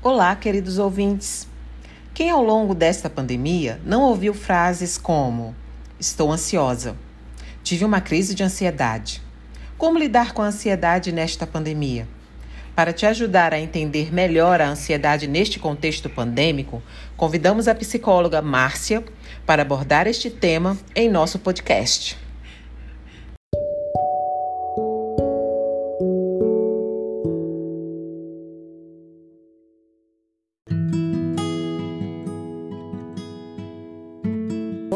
Olá, queridos ouvintes. Quem ao longo desta pandemia não ouviu frases como: Estou ansiosa, tive uma crise de ansiedade. Como lidar com a ansiedade nesta pandemia? Para te ajudar a entender melhor a ansiedade neste contexto pandêmico, convidamos a psicóloga Márcia para abordar este tema em nosso podcast.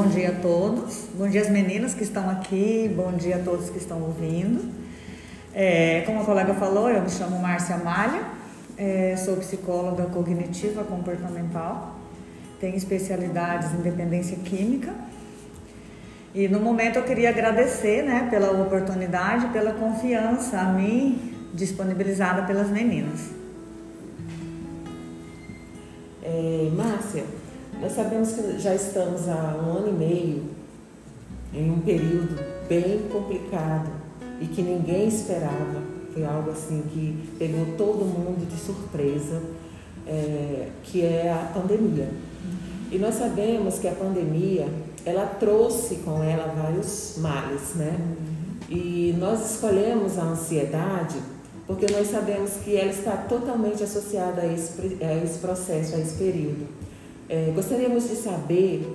Bom dia a todos, bom dia às meninas que estão aqui, bom dia a todos que estão ouvindo. É, como a colega falou, eu me chamo Márcia Malha, é, sou psicóloga cognitiva comportamental, tenho especialidades em dependência química. E no momento eu queria agradecer né, pela oportunidade, pela confiança a mim disponibilizada pelas meninas. É, Márcia, nós sabemos que já estamos há um ano e meio em um período bem complicado e que ninguém esperava. Foi algo assim que pegou todo mundo de surpresa, é, que é a pandemia. E nós sabemos que a pandemia ela trouxe com ela vários males, né? E nós escolhemos a ansiedade porque nós sabemos que ela está totalmente associada a esse, a esse processo, a esse período. É, gostaríamos de saber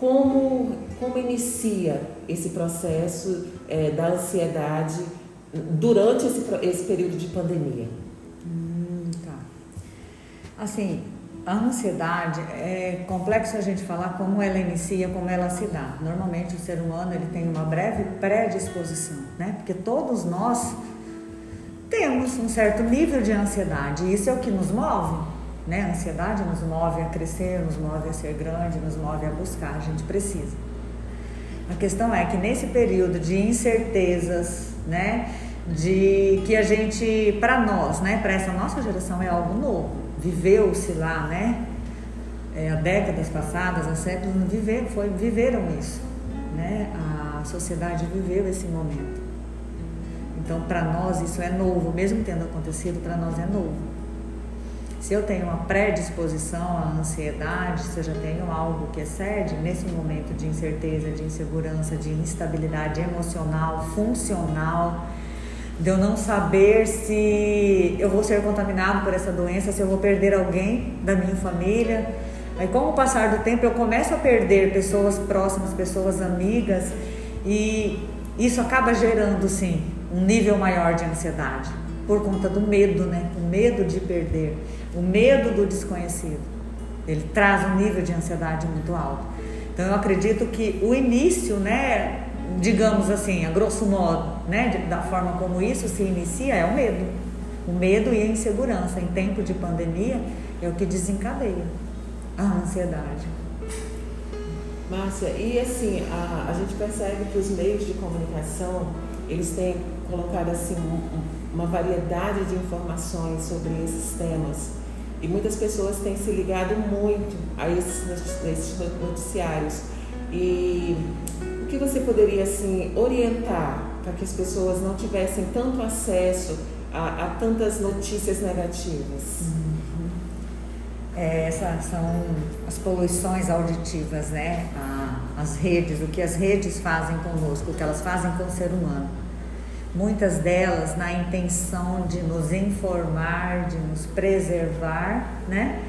como, como inicia esse processo é, da ansiedade durante esse, esse período de pandemia. Hum, tá. Assim, a ansiedade é complexo a gente falar como ela inicia, como ela se dá. Normalmente o ser humano ele tem uma breve predisposição, né? Porque todos nós temos um certo nível de ansiedade. Isso é o que nos move, né? A ansiedade nos move a crescer, nos move a ser grande, nos move a buscar. A gente precisa. A questão é que nesse período de incertezas, né? De que a gente, para nós, né? Para essa nossa geração é algo novo. Viveu-se lá, né? É, há décadas passadas, há séculos, viver, foi, viveram isso, né? A sociedade viveu esse momento. Então, para nós isso é novo, mesmo tendo acontecido, para nós é novo. Se eu tenho uma predisposição à ansiedade, se eu já tenho algo que excede, nesse momento de incerteza, de insegurança, de instabilidade emocional, funcional, de eu não saber se eu vou ser contaminado por essa doença, se eu vou perder alguém da minha família. Aí, com o passar do tempo, eu começo a perder pessoas próximas, pessoas amigas, e isso acaba gerando, sim, um nível maior de ansiedade por conta do medo, né? O medo de perder, o medo do desconhecido. Ele traz um nível de ansiedade muito alto. Então eu acredito que o início, né, digamos assim, a grosso modo, né, da forma como isso se inicia é o medo. O medo e a insegurança em tempo de pandemia é o que desencadeia a ansiedade. Márcia, e assim, a, a gente percebe que os meios de comunicação, eles têm colocado assim uma variedade de informações sobre esses temas e muitas pessoas têm se ligado muito a esses, noticiários. E o que você poderia assim orientar para que as pessoas não tivessem tanto acesso a, a tantas notícias negativas? Uhum. É, essas são as poluições auditivas, né? as redes, o que as redes fazem conosco, o que elas fazem com o ser humano muitas delas na intenção de nos informar, de nos preservar, né?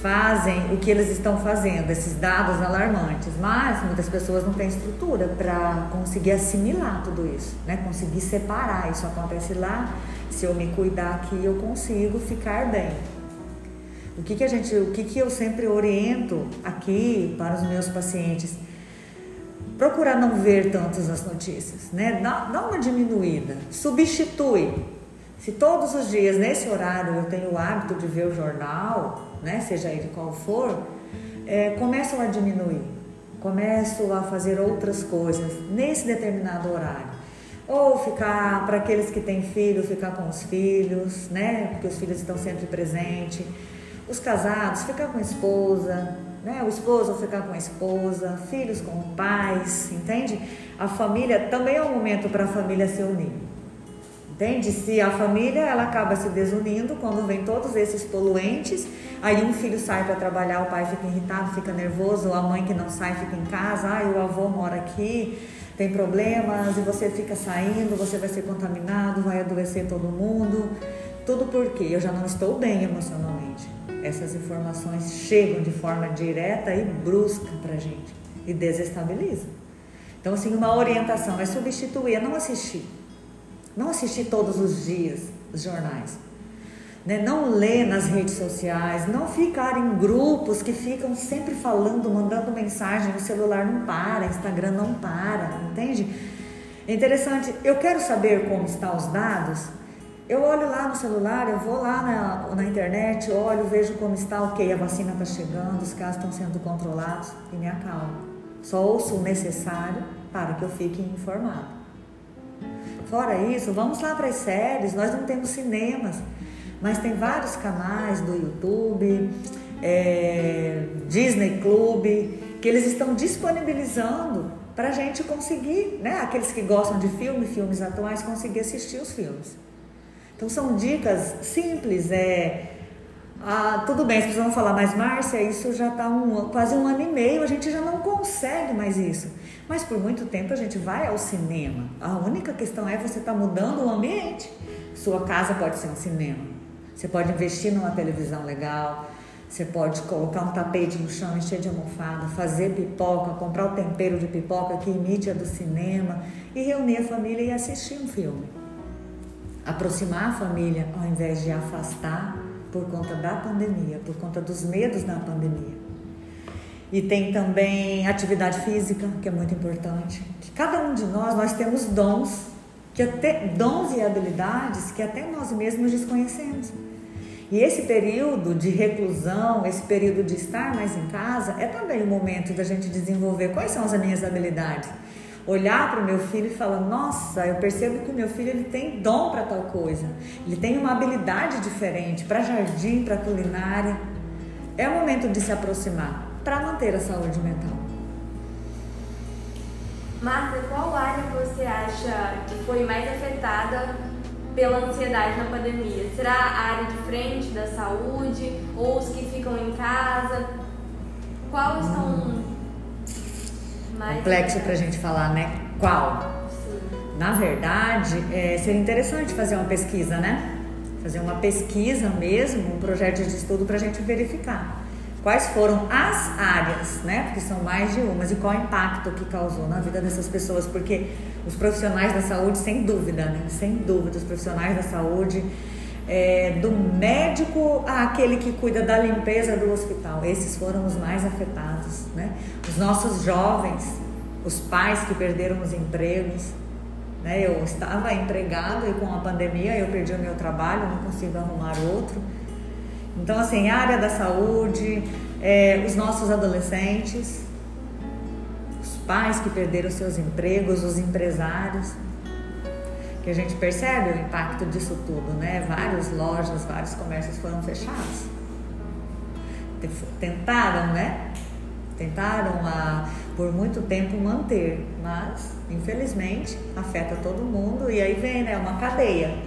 Fazem o que eles estão fazendo, esses dados alarmantes, mas muitas pessoas não têm estrutura para conseguir assimilar tudo isso, né? Conseguir separar. Isso acontece lá, se eu me cuidar aqui, eu consigo ficar bem. O que, que a gente, o que, que eu sempre oriento aqui para os meus pacientes? Procurar não ver tantas as notícias, né? Dá, dá uma diminuída, substitui. Se todos os dias, nesse horário, eu tenho o hábito de ver o jornal, né? Seja ele qual for, é, a diminuir, começo a fazer outras coisas nesse determinado horário. Ou ficar, para aqueles que têm filho, ficar com os filhos, né? Porque os filhos estão sempre presentes. Os casados, ficar com a esposa, né? O esposo ficar com a esposa, filhos com pais, entende? A família também é um momento para a família se unir. Entende? Se a família ela acaba se desunindo quando vem todos esses poluentes, aí um filho sai para trabalhar, o pai fica irritado, fica nervoso, a mãe que não sai fica em casa, ah, o avô mora aqui, tem problemas e você fica saindo, você vai ser contaminado, vai adoecer todo mundo. Tudo porque eu já não estou bem emocionalmente. Essas informações chegam de forma direta e brusca para gente e desestabiliza. Então, assim, uma orientação é substituir, é não assistir. Não assistir todos os dias os jornais. Né? Não ler nas redes sociais, não ficar em grupos que ficam sempre falando, mandando mensagem, o celular não para, Instagram não para, entende? É interessante, eu quero saber como estão os dados. Eu olho lá no celular, eu vou lá na, na internet, olho, vejo como está, ok, a vacina está chegando, os casos estão sendo controlados e me acalmo. Só ouço o necessário para que eu fique informado. Fora isso, vamos lá para as séries. Nós não temos cinemas, mas tem vários canais do YouTube, é, Disney Club, que eles estão disponibilizando para a gente conseguir, né? Aqueles que gostam de filme, filmes atuais, conseguir assistir os filmes. Então são dicas simples, é ah, tudo bem, vocês vão falar, mas Márcia, isso já está um, quase um ano e meio, a gente já não consegue mais isso. Mas por muito tempo a gente vai ao cinema. A única questão é você estar tá mudando o ambiente. Sua casa pode ser um cinema. Você pode investir numa televisão legal. Você pode colocar um tapete no chão encher de almofada, fazer pipoca, comprar o tempero de pipoca que imite a do cinema e reunir a família e assistir um filme. Aproximar a família ao invés de afastar por conta da pandemia, por conta dos medos da pandemia. E tem também atividade física, que é muito importante. Cada um de nós, nós temos dons, que até dons e habilidades que até nós mesmos desconhecemos. E esse período de reclusão, esse período de estar mais em casa, é também o momento da gente desenvolver quais são as minhas habilidades olhar para o meu filho e falar: Nossa, eu percebo que o meu filho ele tem dom para tal coisa, ele tem uma habilidade diferente para jardim, para culinária. É o momento de se aproximar para manter a saúde mental. Marta, qual área você acha que foi mais afetada pela ansiedade na pandemia? Será a área de frente da saúde ou os que ficam em casa? Qual estão hum complexo para a gente falar, né? Qual? Na verdade, é, seria interessante fazer uma pesquisa, né? Fazer uma pesquisa mesmo, um projeto de estudo para a gente verificar quais foram as áreas, né? Porque são mais de umas e qual o impacto que causou na vida dessas pessoas, porque os profissionais da saúde, sem dúvida, né? Sem dúvida, os profissionais da saúde, é, do médico àquele que cuida da limpeza do hospital, esses foram os mais afetados, né? Os nossos jovens, os pais que perderam os empregos, né? Eu estava empregado e com a pandemia eu perdi o meu trabalho, não consigo arrumar outro. Então, assim, área da saúde, é, os nossos adolescentes, os pais que perderam seus empregos, os empresários, que a gente percebe o impacto disso tudo, né? Várias lojas, vários comércios foram fechados. Tentaram, né? Tentaram a, por muito tempo manter, mas infelizmente afeta todo mundo e aí vem, né? Uma cadeia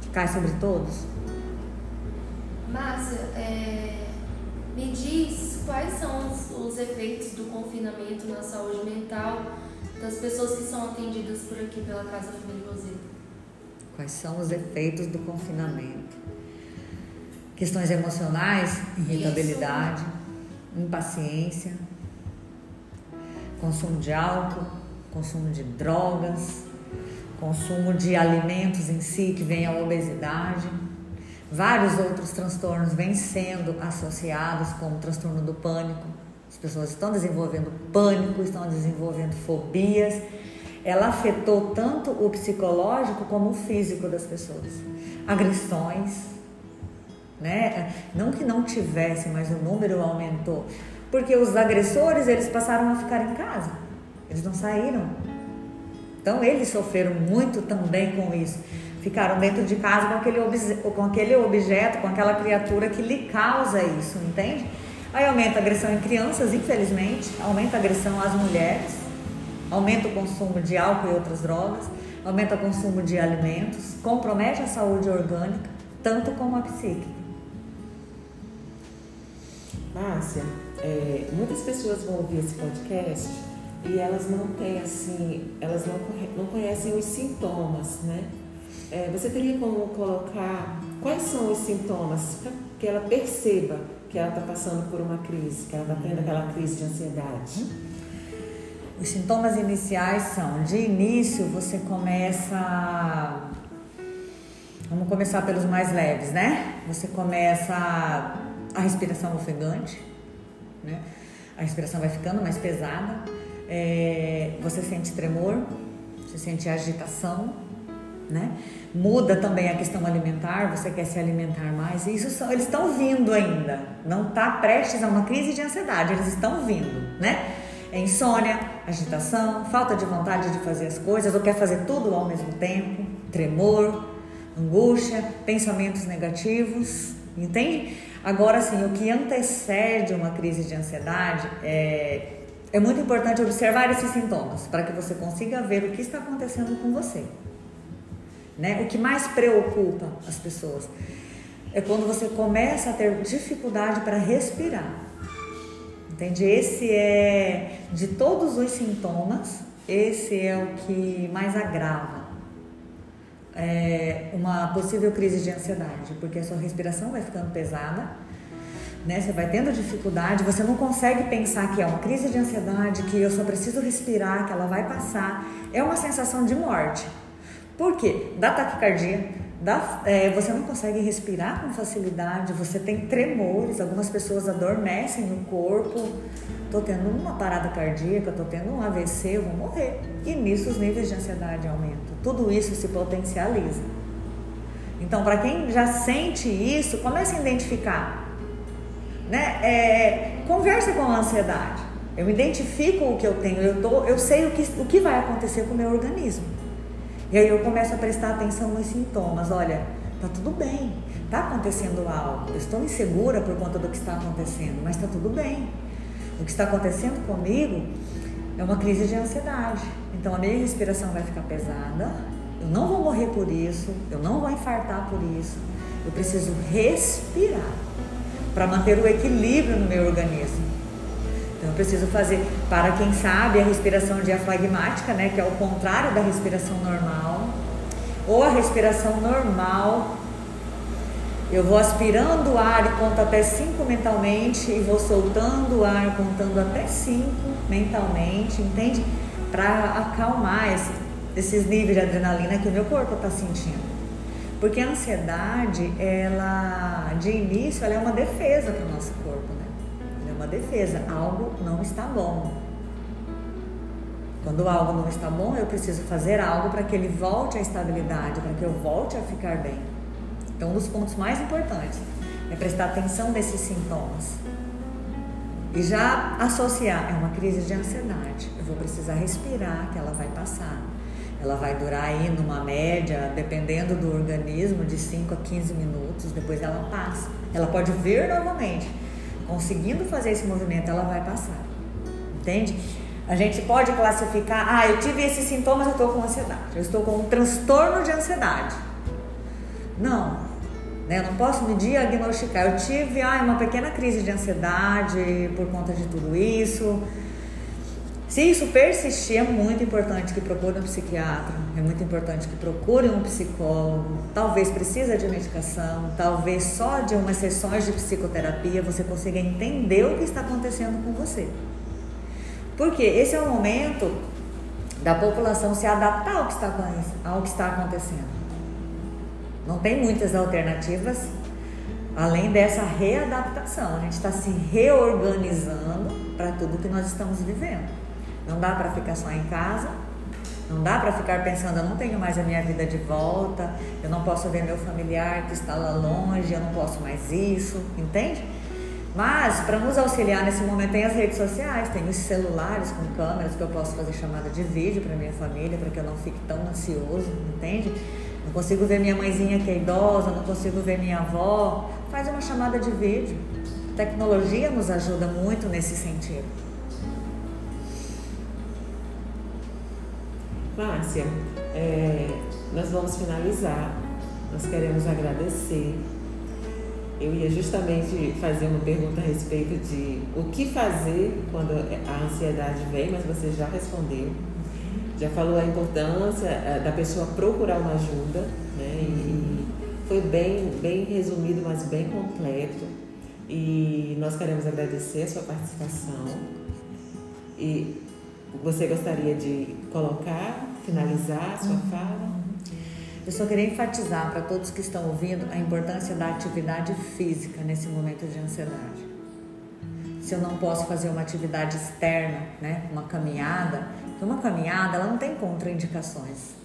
que cai sobre todos. Márcia, é, me diz quais são os, os efeitos do confinamento na saúde mental das pessoas que são atendidas por aqui pela Casa Família Roseta? Quais são os efeitos do confinamento? Questões emocionais, irritabilidade, Isso. impaciência, consumo de álcool, consumo de drogas, consumo de alimentos em si que vem a obesidade. Vários outros transtornos vêm sendo associados, como o transtorno do pânico, as pessoas estão desenvolvendo pânico, estão desenvolvendo fobias. Ela afetou tanto o psicológico como o físico das pessoas. Agressões, né? Não que não tivesse, mas o número aumentou. Porque os agressores, eles passaram a ficar em casa. Eles não saíram. Então eles sofreram muito também com isso. Ficaram dentro de casa com aquele, com aquele objeto, com aquela criatura que lhe causa isso, entende? Aí aumenta a agressão em crianças, infelizmente, aumenta a agressão às mulheres, aumenta o consumo de álcool e outras drogas, aumenta o consumo de alimentos, compromete a saúde orgânica, tanto como a psíquica. Márcia, é, muitas pessoas vão ouvir esse podcast e elas não têm assim, elas não, não conhecem os sintomas, né? É, você teria como colocar quais são os sintomas que ela perceba que ela está passando por uma crise, que ela está tendo aquela crise de ansiedade? Os sintomas iniciais são, de início você começa, vamos começar pelos mais leves, né? Você começa a respiração ofegante, né? A respiração vai ficando mais pesada, é, você sente tremor, você sente agitação, né? Muda também a questão alimentar, você quer se alimentar mais. Isso eles estão vindo ainda. Não está prestes a uma crise de ansiedade, eles estão vindo, né? É insônia, agitação, falta de vontade de fazer as coisas, ou quer fazer tudo ao mesmo tempo, tremor, angústia, pensamentos negativos, entende? Agora sim, o que antecede uma crise de ansiedade é é muito importante observar esses sintomas para que você consiga ver o que está acontecendo com você. Né? O que mais preocupa as pessoas é quando você começa a ter dificuldade para respirar. Entende? Esse é, de todos os sintomas, esse é o que mais agrava é, uma possível crise de ansiedade, porque a sua respiração vai ficando pesada, né? Você vai tendo dificuldade, você não consegue pensar que é uma crise de ansiedade, que eu só preciso respirar, que ela vai passar. É uma sensação de morte. Por quê? Dá taquicardia, é, você não consegue respirar com facilidade, você tem tremores, algumas pessoas adormecem no corpo. Tô tendo uma parada cardíaca, tô tendo um AVC, eu vou morrer. E nisso os níveis de ansiedade aumentam. Tudo isso se potencializa. Então, para quem já sente isso, comece a identificar. Né? É, converse com a ansiedade. Eu identifico o que eu tenho, eu, tô, eu sei o que, o que vai acontecer com o meu organismo. E aí eu começo a prestar atenção nos sintomas. Olha, tá tudo bem, tá acontecendo algo. Eu estou insegura por conta do que está acontecendo, mas tá tudo bem. O que está acontecendo comigo é uma crise de ansiedade. Então a minha respiração vai ficar pesada. Eu não vou morrer por isso, eu não vou infartar por isso. Eu preciso respirar para manter o equilíbrio no meu organismo. Então eu preciso fazer, para quem sabe, a respiração diafragmática, né, que é o contrário da respiração normal, ou a respiração normal. Eu vou aspirando o ar e conto até 5 mentalmente e vou soltando o ar contando até 5 mentalmente, entende? Para acalmar esse, esses níveis de adrenalina que o meu corpo está sentindo. Porque a ansiedade, ela de início, ela é uma defesa para o nosso corpo, né? uma defesa. Algo não está bom. Quando algo não está bom, eu preciso fazer algo para que ele volte à estabilidade, para que eu volte a ficar bem. Então, um dos pontos mais importantes é prestar atenção nesses sintomas. E já associar, é uma crise de ansiedade. Eu vou precisar respirar, que ela vai passar. Ela vai durar aí numa média, dependendo do organismo, de 5 a 15 minutos, depois ela passa. Ela pode vir novamente, conseguindo fazer esse movimento, ela vai passar. Entende? A gente pode classificar, ah, eu tive esses sintomas, eu estou com ansiedade, eu estou com um transtorno de ansiedade. Não, né? eu não posso me diagnosticar. Eu tive ah, uma pequena crise de ansiedade por conta de tudo isso se isso persistir, é muito importante que procure um psiquiatra, é muito importante que procure um psicólogo. Talvez precisa de medicação, talvez só de umas sessões de psicoterapia você consiga entender o que está acontecendo com você. Porque esse é o momento da população se adaptar ao que está, ao que está acontecendo. Não tem muitas alternativas além dessa readaptação. A gente está se reorganizando para tudo que nós estamos vivendo. Não dá para ficar só em casa, não dá para ficar pensando, eu não tenho mais a minha vida de volta, eu não posso ver meu familiar que está lá longe, eu não posso mais isso, entende? Mas para nos auxiliar nesse momento tem as redes sociais, tem os celulares com câmeras que eu posso fazer chamada de vídeo para minha família, para que eu não fique tão ansioso, entende? Não consigo ver minha mãezinha que é idosa, não consigo ver minha avó, faz uma chamada de vídeo. A tecnologia nos ajuda muito nesse sentido. Márcia, é, nós vamos finalizar. Nós queremos agradecer. Eu ia justamente fazer uma pergunta a respeito de o que fazer quando a ansiedade vem, mas você já respondeu. Já falou a importância é, da pessoa procurar uma ajuda, né? E foi bem, bem resumido, mas bem completo. E nós queremos agradecer a sua participação. E você gostaria de colocar, finalizar a sua uhum. fala? Eu só queria enfatizar para todos que estão ouvindo a importância da atividade física nesse momento de ansiedade. Se eu não posso fazer uma atividade externa, né, uma caminhada, uma caminhada ela não tem contraindicações.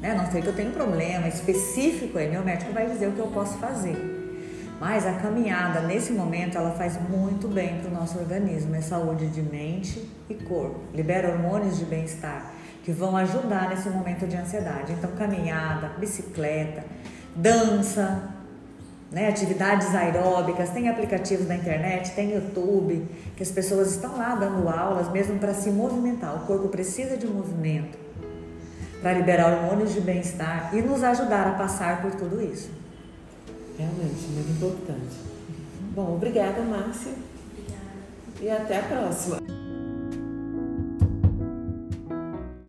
Né? Não sei que eu tenho um problema específico aí, meu médico vai dizer o que eu posso fazer. Mas a caminhada, nesse momento, ela faz muito bem para o nosso organismo. É saúde de mente e corpo. Libera hormônios de bem-estar que vão ajudar nesse momento de ansiedade. Então, caminhada, bicicleta, dança, né, atividades aeróbicas, tem aplicativos na internet, tem YouTube, que as pessoas estão lá dando aulas mesmo para se movimentar. O corpo precisa de movimento para liberar hormônios de bem-estar e nos ajudar a passar por tudo isso. Realmente, muito importante. Bom, obrigada, Márcia. Obrigada. E até a próxima.